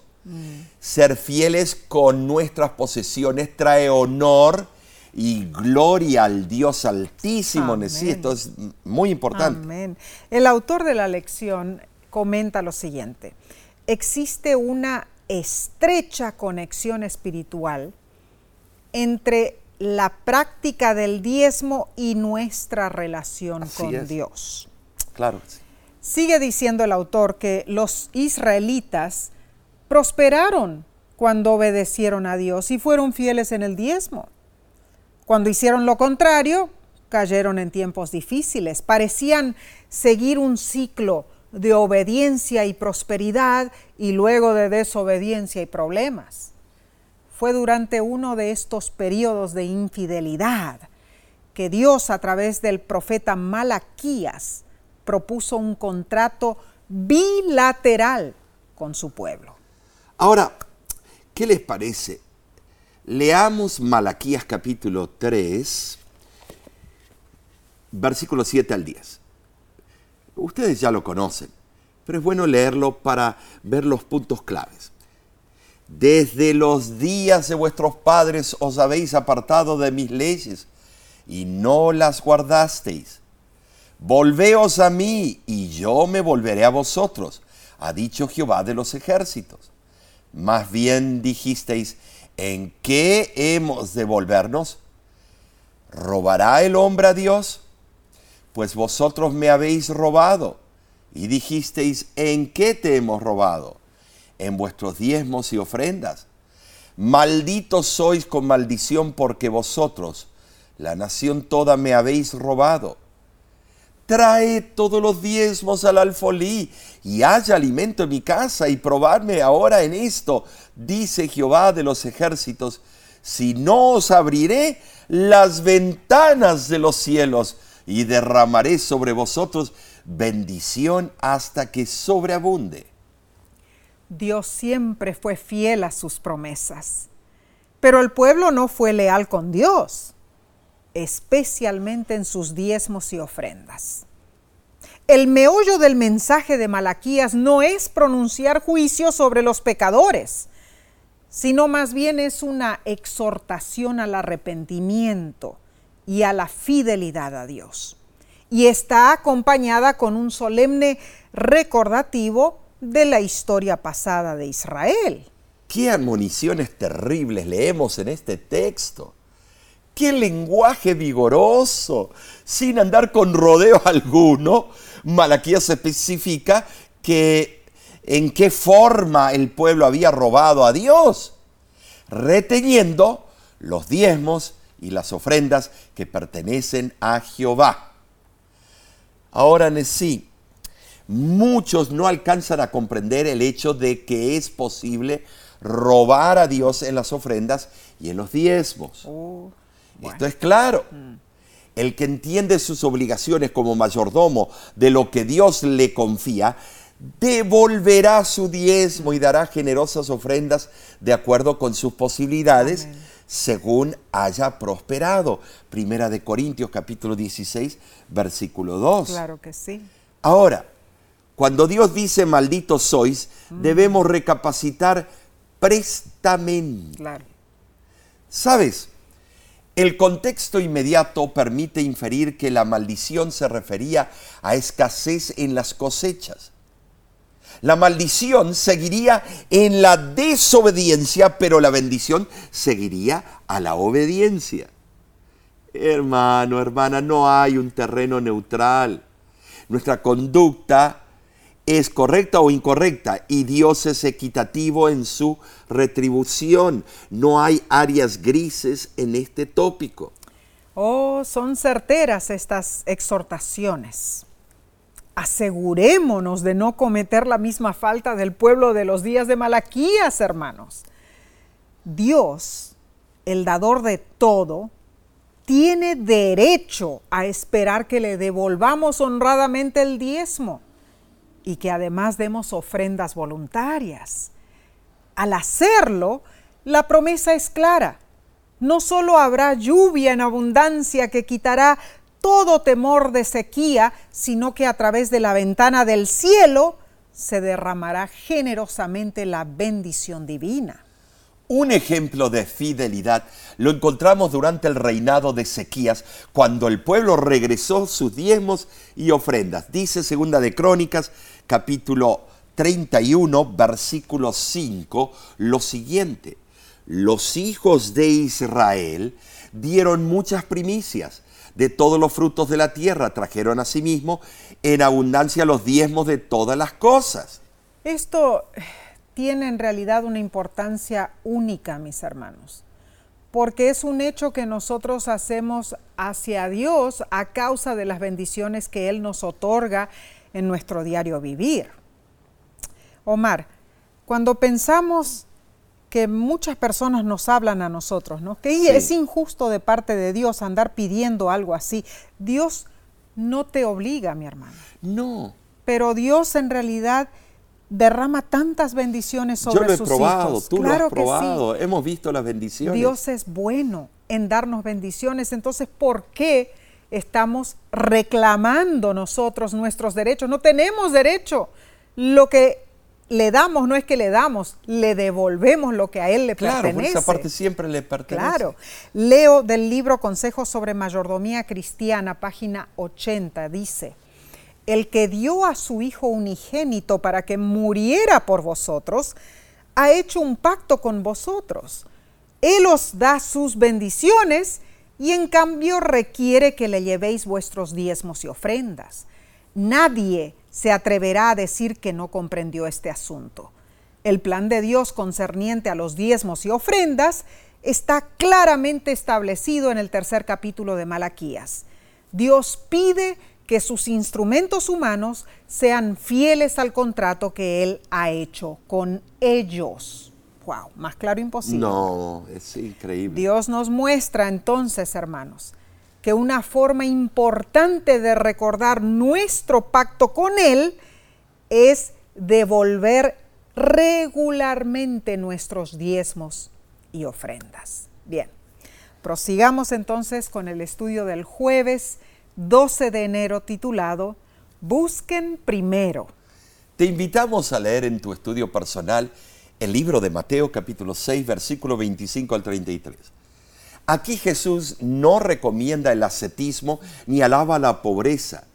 Ser fieles con nuestras posesiones trae honor y gloria al Dios altísimo. Amén. Sí, esto es muy importante. Amén. El autor de la lección comenta lo siguiente. Existe una estrecha conexión espiritual entre la práctica del diezmo y nuestra relación Así con es. Dios. Claro. Sigue diciendo el autor que los israelitas prosperaron cuando obedecieron a Dios y fueron fieles en el diezmo. Cuando hicieron lo contrario, cayeron en tiempos difíciles. Parecían seguir un ciclo de obediencia y prosperidad y luego de desobediencia y problemas. Fue durante uno de estos periodos de infidelidad que Dios a través del profeta Malaquías propuso un contrato bilateral con su pueblo. Ahora, ¿qué les parece? Leamos Malaquías capítulo 3, versículos 7 al 10. Ustedes ya lo conocen, pero es bueno leerlo para ver los puntos claves. Desde los días de vuestros padres os habéis apartado de mis leyes y no las guardasteis. Volveos a mí, y yo me volveré a vosotros, ha dicho Jehová de los ejércitos. Más bien dijisteis, ¿en qué hemos de volvernos? ¿Robará el hombre a Dios? Pues vosotros me habéis robado. Y dijisteis, ¿en qué te hemos robado? En vuestros diezmos y ofrendas. Malditos sois con maldición porque vosotros, la nación toda, me habéis robado. Trae todos los diezmos al alfolí y haya alimento en mi casa y probadme ahora en esto, dice Jehová de los ejércitos, si no os abriré las ventanas de los cielos y derramaré sobre vosotros bendición hasta que sobreabunde. Dios siempre fue fiel a sus promesas, pero el pueblo no fue leal con Dios, especialmente en sus diezmos y ofrendas. El meollo del mensaje de Malaquías no es pronunciar juicio sobre los pecadores, sino más bien es una exhortación al arrepentimiento y a la fidelidad a Dios. Y está acompañada con un solemne recordativo de la historia pasada de Israel. Qué admoniciones terribles leemos en este texto. Qué lenguaje vigoroso, sin andar con rodeo alguno. Malaquías especifica que en qué forma el pueblo había robado a Dios, reteniendo los diezmos y las ofrendas que pertenecen a Jehová. Ahora, sí, muchos no alcanzan a comprender el hecho de que es posible robar a Dios en las ofrendas y en los diezmos. Oh, Esto es claro. Mm. El que entiende sus obligaciones como mayordomo de lo que Dios le confía, devolverá su diezmo y dará generosas ofrendas de acuerdo con sus posibilidades, según haya prosperado. Primera de Corintios capítulo 16, versículo 2. Claro que sí. Ahora, cuando Dios dice malditos sois, mm. debemos recapacitar prestamente. Claro. ¿Sabes? El contexto inmediato permite inferir que la maldición se refería a escasez en las cosechas. La maldición seguiría en la desobediencia, pero la bendición seguiría a la obediencia. Hermano, hermana, no hay un terreno neutral. Nuestra conducta es correcta o incorrecta y Dios es equitativo en su retribución. No hay áreas grises en este tópico. Oh, son certeras estas exhortaciones. Asegurémonos de no cometer la misma falta del pueblo de los días de Malaquías, hermanos. Dios, el dador de todo, tiene derecho a esperar que le devolvamos honradamente el diezmo y que además demos ofrendas voluntarias. Al hacerlo, la promesa es clara. No solo habrá lluvia en abundancia que quitará todo temor de sequía, sino que a través de la ventana del cielo se derramará generosamente la bendición divina. Un ejemplo de fidelidad lo encontramos durante el reinado de Ezequías, cuando el pueblo regresó sus diezmos y ofrendas. Dice Segunda de Crónicas, capítulo 31, versículo 5, lo siguiente. Los hijos de Israel dieron muchas primicias de todos los frutos de la tierra, trajeron a sí mismo en abundancia los diezmos de todas las cosas. Esto tiene en realidad una importancia única, mis hermanos, porque es un hecho que nosotros hacemos hacia Dios a causa de las bendiciones que Él nos otorga en nuestro diario vivir. Omar, cuando pensamos que muchas personas nos hablan a nosotros, ¿no? Que es injusto de parte de Dios andar pidiendo algo así. Dios no te obliga, mi hermano. No. Pero Dios en realidad derrama tantas bendiciones sobre sus hijos. Yo lo he probado, tú lo has probado, hemos visto las bendiciones. Dios es bueno en darnos bendiciones, entonces ¿por qué estamos reclamando nosotros nuestros derechos? No tenemos derecho. Lo que le damos, no es que le damos, le devolvemos lo que a él le Claro, pertenece. esa parte siempre le pertenece. Claro. Leo del libro Consejos sobre Mayordomía Cristiana, página 80, dice, el que dio a su Hijo unigénito para que muriera por vosotros, ha hecho un pacto con vosotros. Él os da sus bendiciones y en cambio requiere que le llevéis vuestros diezmos y ofrendas. Nadie se atreverá a decir que no comprendió este asunto. El plan de Dios concerniente a los diezmos y ofrendas está claramente establecido en el tercer capítulo de Malaquías. Dios pide que sus instrumentos humanos sean fieles al contrato que Él ha hecho con ellos. ¡Wow! Más claro imposible. No, es increíble. Dios nos muestra entonces, hermanos, que una forma importante de recordar nuestro pacto con Él es devolver regularmente nuestros diezmos y ofrendas. Bien, prosigamos entonces con el estudio del jueves 12 de enero titulado Busquen primero. Te invitamos a leer en tu estudio personal el libro de Mateo capítulo 6 versículo 25 al 33. Aquí Jesús no recomienda el ascetismo ni alaba la pobreza.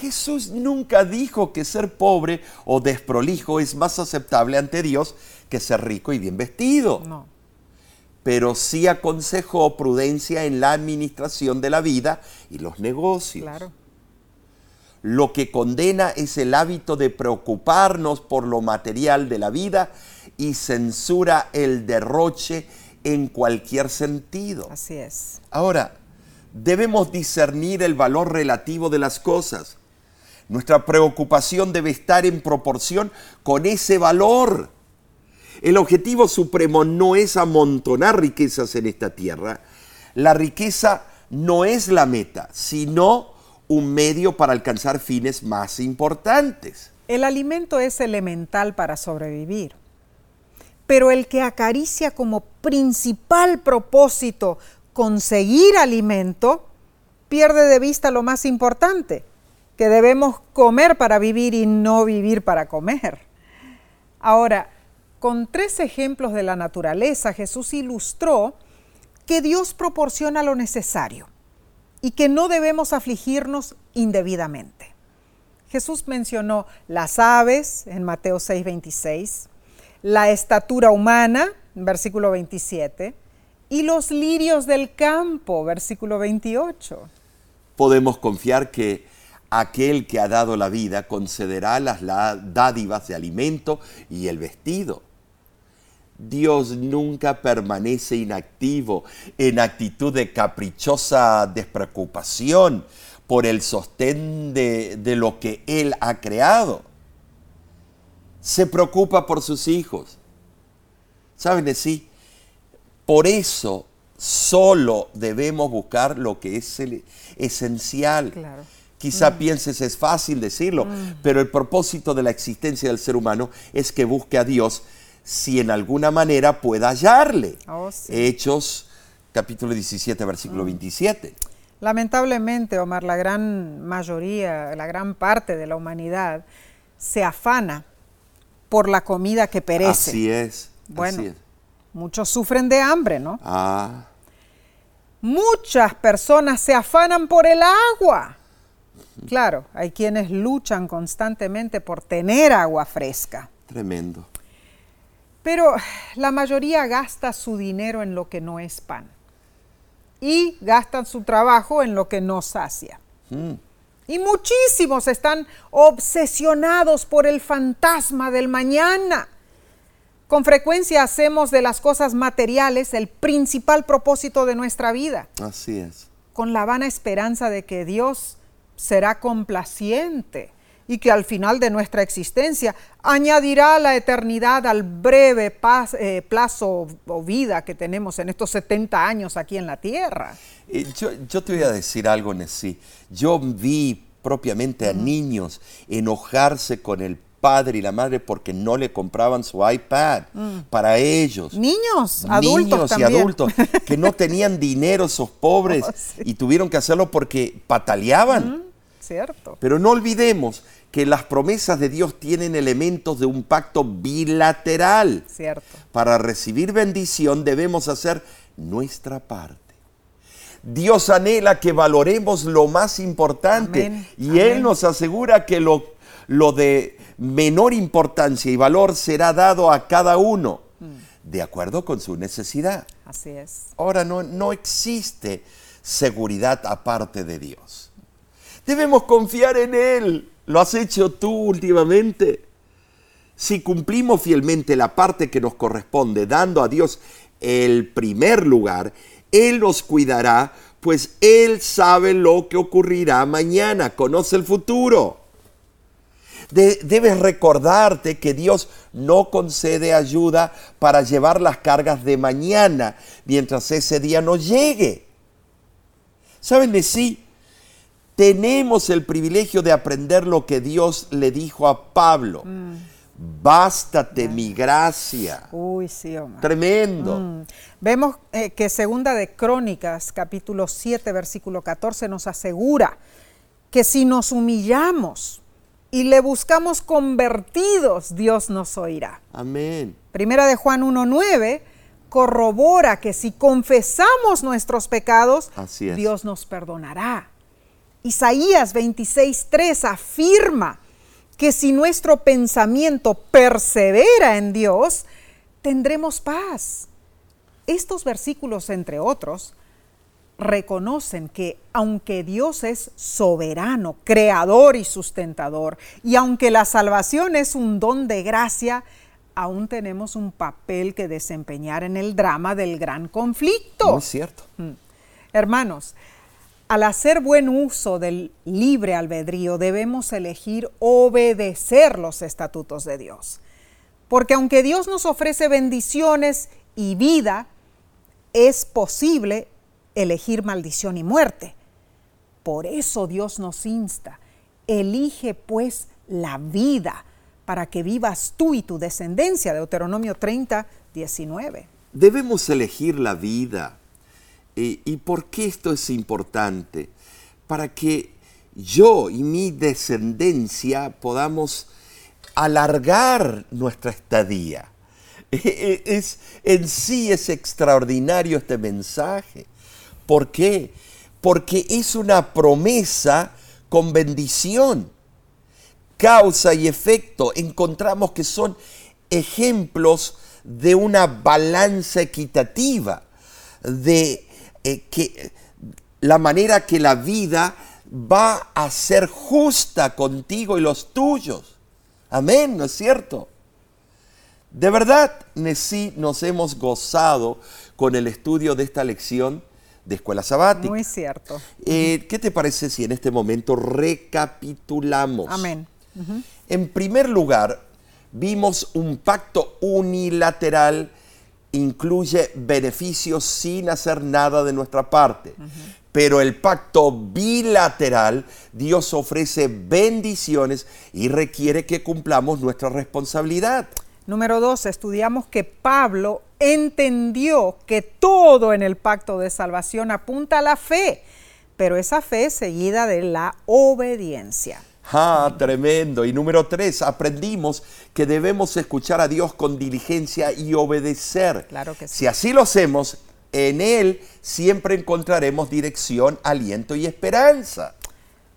Jesús nunca dijo que ser pobre o desprolijo es más aceptable ante Dios que ser rico y bien vestido. No. Pero sí aconsejó prudencia en la administración de la vida y los negocios. Claro. Lo que condena es el hábito de preocuparnos por lo material de la vida y censura el derroche en cualquier sentido. Así es. Ahora, debemos discernir el valor relativo de las cosas. Nuestra preocupación debe estar en proporción con ese valor. El objetivo supremo no es amontonar riquezas en esta tierra. La riqueza no es la meta, sino un medio para alcanzar fines más importantes. El alimento es elemental para sobrevivir, pero el que acaricia como principal propósito conseguir alimento, pierde de vista lo más importante, que debemos comer para vivir y no vivir para comer. Ahora, con tres ejemplos de la naturaleza, Jesús ilustró que Dios proporciona lo necesario y que no debemos afligirnos indebidamente. Jesús mencionó las aves en Mateo 6:26, la estatura humana, versículo 27, y los lirios del campo, versículo 28. Podemos confiar que aquel que ha dado la vida concederá las la- dádivas de alimento y el vestido. Dios nunca permanece inactivo en actitud de caprichosa despreocupación por el sostén de, de lo que Él ha creado. Se preocupa por sus hijos. ¿Saben de sí? Por eso solo debemos buscar lo que es el- esencial. Claro. Quizá pienses es fácil decirlo, pero el propósito de la existencia del ser humano es que busque a Dios si en alguna manera pueda hallarle. Oh, sí. Hechos capítulo 17, versículo 27. Lamentablemente, Omar, la gran mayoría, la gran parte de la humanidad se afana por la comida que perece. Así es. Bueno. así es. Muchos sufren de hambre, ¿no? Ah, Muchas personas se afanan por el agua. Claro, hay quienes luchan constantemente por tener agua fresca, tremendo. pero la mayoría gasta su dinero en lo que no es pan y gastan su trabajo en lo que no sacia. Mm. Y muchísimos están obsesionados por el fantasma del mañana. Con frecuencia hacemos de las cosas materiales el principal propósito de nuestra vida, Así es. con la vana esperanza de que Dios será complaciente y que al final de nuestra existencia añadirá la eternidad al breve eh, plazo o vida que tenemos en estos 70 años aquí en la tierra. Yo, yo te voy a decir algo, Nessie. Yo vi propiamente a niños enojarse con el padre y la madre porque no le compraban su iPad para ellos. Niños, adultos Niños y adultos que no tenían dinero, esos pobres, Oh, sí. y tuvieron que hacerlo porque pataleaban. ¿Cierto? Pero no olvidemos que las promesas de Dios tienen elementos de un pacto bilateral. Cierto. Para recibir bendición debemos hacer nuestra parte. Dios anhela que valoremos lo más importante Amén, y amén. Él nos asegura que lo, lo de menor importancia y valor será dado a cada uno Mm. de acuerdo con su necesidad. Así es. Ahora no, no existe seguridad aparte de Dios. Debemos confiar en Él. ¿Lo has hecho tú últimamente? Si cumplimos fielmente la parte que nos corresponde, dando a Dios el primer lugar, Él nos cuidará, pues Él sabe lo que ocurrirá mañana, conoce el futuro. De- debes recordarte que Dios no concede ayuda para llevar las cargas de mañana mientras ese día no llegue. ¿Saben de sí? Tenemos el privilegio de aprender lo que Dios le dijo a Pablo. Bástate mi gracia. Uy, sí, Omar. Tremendo. Mm. Vemos eh, que Segunda de Crónicas, capítulo 7, versículo 14, nos asegura que si nos humillamos y le buscamos convertidos, Dios nos oirá. Amén. Primera de Juan 1.9 corrobora que si confesamos nuestros pecados, Así es. Dios nos perdonará. Isaías 26.3 afirma que si nuestro pensamiento persevera en Dios, tendremos paz. Estos versículos, entre otros, reconocen que aunque Dios es soberano, creador y sustentador, y aunque la salvación es un don de gracia, aún tenemos un papel que desempeñar en el drama del gran conflicto. Muy cierto. Hermanos, al hacer buen uso del libre albedrío debemos elegir obedecer los estatutos de Dios. Porque aunque Dios nos ofrece bendiciones y vida, es posible elegir maldición y muerte. Por eso Dios nos insta, elige pues la vida para que vivas tú y tu descendencia. Deuteronomio 30, 19. Debemos elegir la vida. Eh, ¿Y por qué esto es importante? Para que yo y mi descendencia podamos alargar nuestra estadía. Eh, Es, en sí es extraordinario este mensaje. ¿Por qué? Porque es una promesa con bendición. Causa y efecto. Encontramos que son ejemplos de una balanza equitativa, de eh, que la manera que la vida va a ser justa contigo y los tuyos. Amén, ¿no es cierto? De verdad, sí nos hemos gozado con el estudio de esta lección de escuela sabática. Muy cierto. Eh, ¿Qué te parece si en este momento recapitulamos? Amén. En primer lugar, vimos un pacto unilateral, incluye beneficios sin hacer nada de nuestra parte. Pero el pacto bilateral, Dios ofrece bendiciones y requiere que cumplamos nuestra responsabilidad. Número dos, estudiamos que Pablo entendió que todo en el pacto de salvación apunta a la fe, pero esa fe seguida de la obediencia. ¡Ah, tremendo! Y número tres, aprendimos que debemos escuchar a Dios con diligencia y obedecer. Claro que sí. Si así lo hacemos, en Él siempre encontraremos dirección, aliento y esperanza.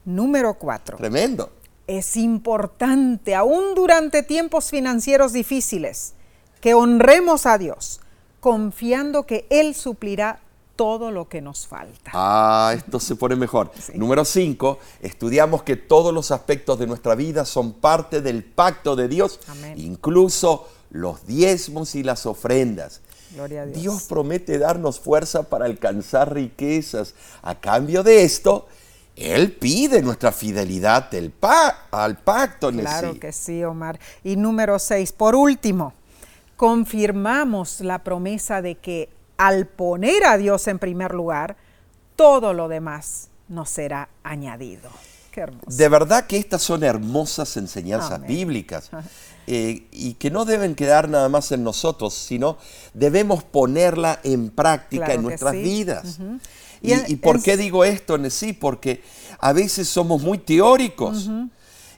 Número cuatro, Tremendo. es importante, aún durante tiempos financieros difíciles, que honremos a Dios, confiando que Él suplirá todo lo que nos falta. Ah, esto se pone mejor. Sí. Número 5, estudiamos que todos los aspectos de nuestra vida son parte del pacto de Dios, Amén. incluso los diezmos y las ofrendas. Gloria a Dios. Dios promete darnos fuerza para alcanzar riquezas. A cambio de esto, Él pide nuestra fidelidad del pa- al pacto. Claro que sí, Omar. Y número seis, por último, confirmamos la promesa de que al poner a Dios en primer lugar, todo lo demás nos será añadido. Qué hermoso. De verdad que estas son hermosas enseñanzas Amén. bíblicas eh, y que no deben quedar nada más en nosotros, sino debemos ponerla en práctica Claro en nuestras sí. vidas. ¿Y, Y en- y por en- qué digo esto, sí? Porque a veces somos muy teóricos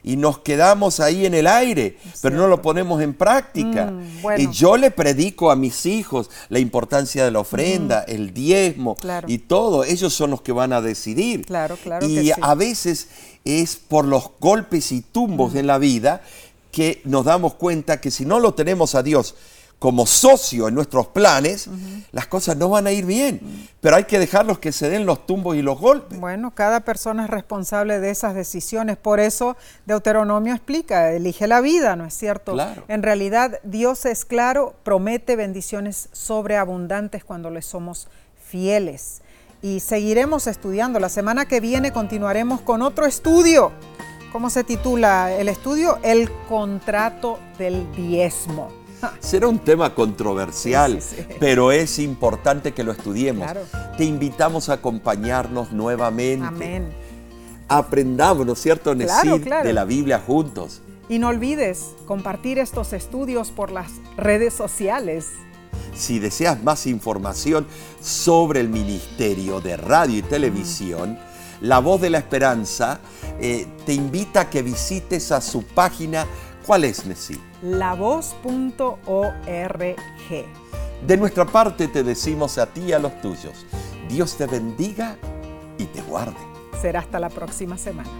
y nos quedamos ahí en el aire, pero no lo ponemos en práctica. Mm, bueno. Y yo le predico a mis hijos la importancia de la ofrenda, Mm. el diezmo Claro. y todo. Ellos son los que van a decidir. Claro, claro Y que sí. a veces es por los golpes y tumbos en la vida que nos damos cuenta que si no lo tenemos a Dios como socio en nuestros planes, las cosas no van a ir bien. Pero hay que dejarlos que se den los tumbos y los golpes. Bueno, cada persona es responsable de esas decisiones. Por eso Deuteronomio explica, elige la vida, ¿no es cierto? Claro. En realidad Dios es claro, promete bendiciones sobreabundantes cuando le somos fieles. Y seguiremos estudiando. La semana que viene continuaremos con otro estudio. ¿Cómo se titula el estudio? El contrato del diezmo. Será un tema controversial, Sí, sí, sí. pero es importante que lo estudiemos. Claro. Te invitamos a acompañarnos nuevamente. Amén. Aprendamos, ¿no es cierto, Nesid, claro. de la Biblia juntos. Y no olvides compartir estos estudios por las redes sociales. Si deseas más información sobre el Ministerio de Radio y Televisión, La Voz de la Esperanza eh, te invita a que visites a su página. ¿Cuál es, Nesid? lavoz.org. De nuestra parte te decimos a ti y a los tuyos, Dios te bendiga y te guarde. Será hasta la próxima semana.